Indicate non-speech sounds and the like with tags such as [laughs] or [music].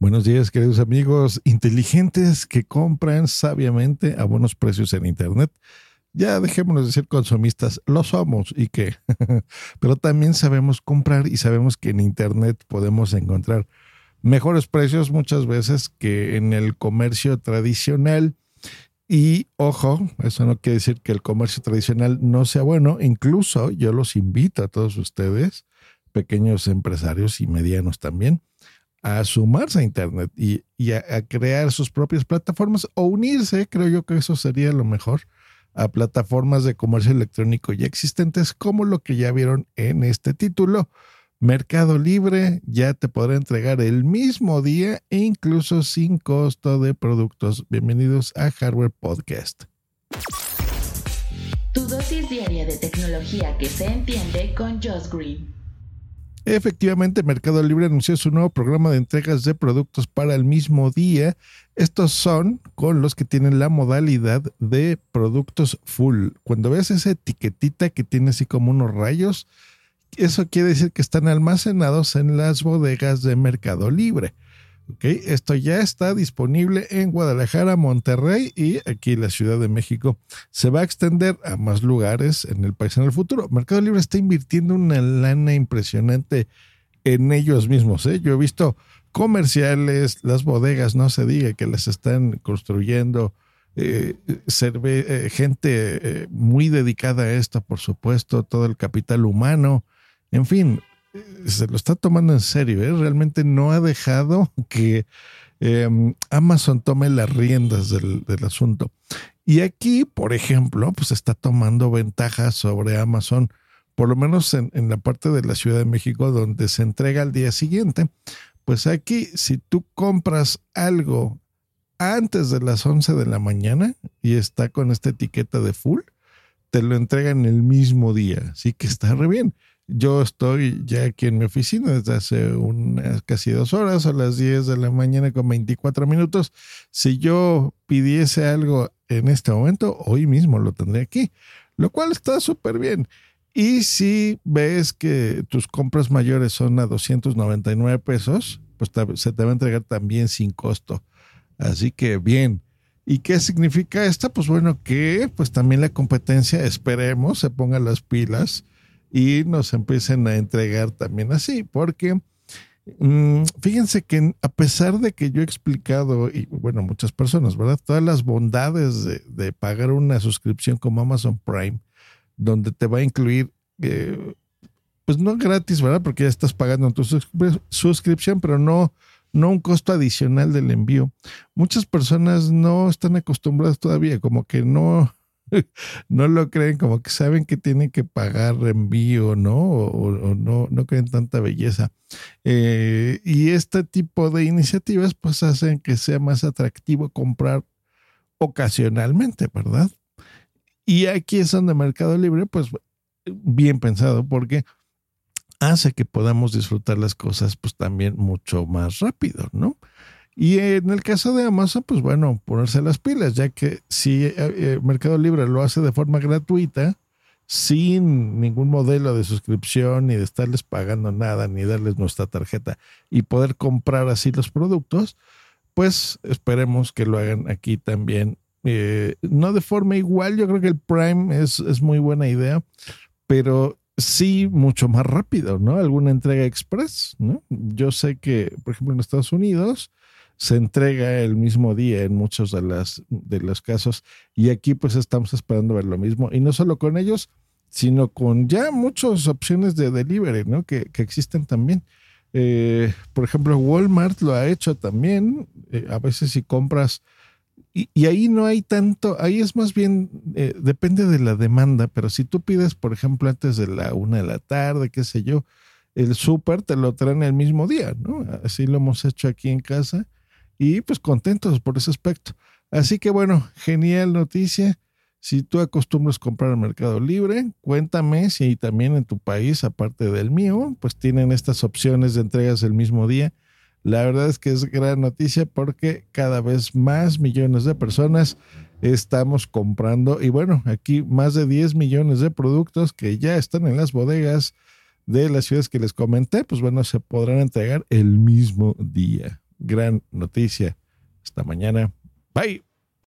Buenos días, queridos amigos inteligentes que compran sabiamente a buenos precios en Internet. Ya dejémonos de ser consumistas, lo somos y qué. [laughs] Pero también sabemos comprar y sabemos que en Internet podemos encontrar mejores precios muchas veces que en el comercio tradicional. Y ojo, eso no quiere decir que el comercio tradicional no sea bueno. Incluso yo los invito a todos ustedes, pequeños empresarios y medianos también, a sumarse a Internet y, a, crear sus propias plataformas o unirse. Creo yo que eso sería lo mejor a plataformas de comercio electrónico ya existentes como lo que ya vieron en este título. Mercado Libre ya te podrá entregar el mismo día e incluso sin costo de productos. Bienvenidos a Hardware Podcast. Tu dosis diaria de tecnología que se entiende con Josh Green. Efectivamente, Mercado Libre anunció su nuevo programa de entregas de productos para el mismo día. Estos son con los que tienen la modalidad de productos full. Cuando ves esa etiquetita que tiene así como unos rayos, eso quiere decir que están almacenados en las bodegas de Mercado Libre. Okay, esto ya está disponible en Guadalajara, Monterrey y aquí la Ciudad de México. Se va a extender a más lugares en el país en el futuro. Mercado Libre está invirtiendo una lana impresionante en ellos mismos. ¿eh? Yo he visto comerciales, las bodegas, no se diga que las están construyendo. Eh, eh, gente muy dedicada a esto, por supuesto, todo el capital humano. En fin, se lo está tomando en serio, ¿eh? realmente no ha dejado que em, Amazon tome las riendas del, asunto. Y aquí, por ejemplo, pues está tomando ventajas sobre Amazon, por lo menos en, en, la parte de la Ciudad de México donde se entrega al día siguiente. Pues aquí, si tú compras algo antes de las 11 de la mañana y está con esta etiqueta de full, te lo entregan el mismo día. Así que está re bien. Yo estoy ya aquí en mi oficina desde hace unas casi dos horas, a las 10 de la mañana con 24 minutos. Si yo pidiese algo en este momento, hoy mismo lo tendré aquí, lo cual está súper bien. Y si ves que tus compras mayores son a 299 pesos, pues se te va a entregar también sin costo. Así que bien. ¿Y qué significa esto? Pues bueno, que pues también la competencia, esperemos, se ponga las pilas y nos empiecen a entregar también así, porque mm, fíjense que a pesar de que yo he explicado, y bueno, muchas personas, ¿verdad? Todas las bondades de, pagar una suscripción como Amazon Prime, donde te va a incluir, eh, pues no gratis, ¿verdad? Porque ya estás pagando tu suscripción, pero no, no un costo adicional del envío. Muchas personas no están acostumbradas todavía, como que no, [laughs] no lo creen, como que saben que tienen que pagar envío, ¿no? O, no, no creen tanta belleza. Eh, y este tipo de iniciativas pues hacen que sea más atractivo comprar ocasionalmente, ¿verdad? Y aquí es donde Mercado Libre, pues bien pensado, porque hace que podamos disfrutar las cosas pues también mucho más rápido, ¿no? Y en el caso de Amazon, pues bueno, ponerse las pilas, ya que si eh, eh, Mercado Libre lo hace de forma gratuita, sin ningún modelo de suscripción, ni de estarles pagando nada, ni darles nuestra tarjeta y poder comprar así los productos, pues esperemos que lo hagan aquí también. Eh, no de forma igual, yo creo que el Prime es, es muy buena idea, pero sí mucho más rápido, ¿no? Alguna entrega express, ¿no? Yo sé que, por ejemplo, en Estados Unidos, se entrega el mismo día en muchos de, las, de los casos y aquí pues estamos esperando ver lo mismo y no solo con ellos, sino con ya muchas opciones de delivery, ¿no? Que, que existen también. Eh, por ejemplo, Walmart lo ha hecho también. Eh, a veces si compras, y, y, ahí no hay tanto, ahí es más bien, eh, depende de la demanda, pero si tú pides, por ejemplo, antes de la una de la tarde, qué sé yo, el súper te lo traen el mismo día, ¿no? Así lo hemos hecho aquí en casa y pues contentos por ese aspecto. Así que bueno, genial noticia. Si tú acostumbras comprar en Mercado Libre, cuéntame si también en tu país, aparte del mío, pues tienen estas opciones de entregas el mismo día. La verdad es que es gran noticia porque cada vez más millones de personas estamos comprando y bueno, aquí más de 10 millones de productos que ya están en las bodegas de las ciudades que les comenté, pues bueno, se podrán entregar el mismo día. Gran noticia. Hasta mañana. Bye.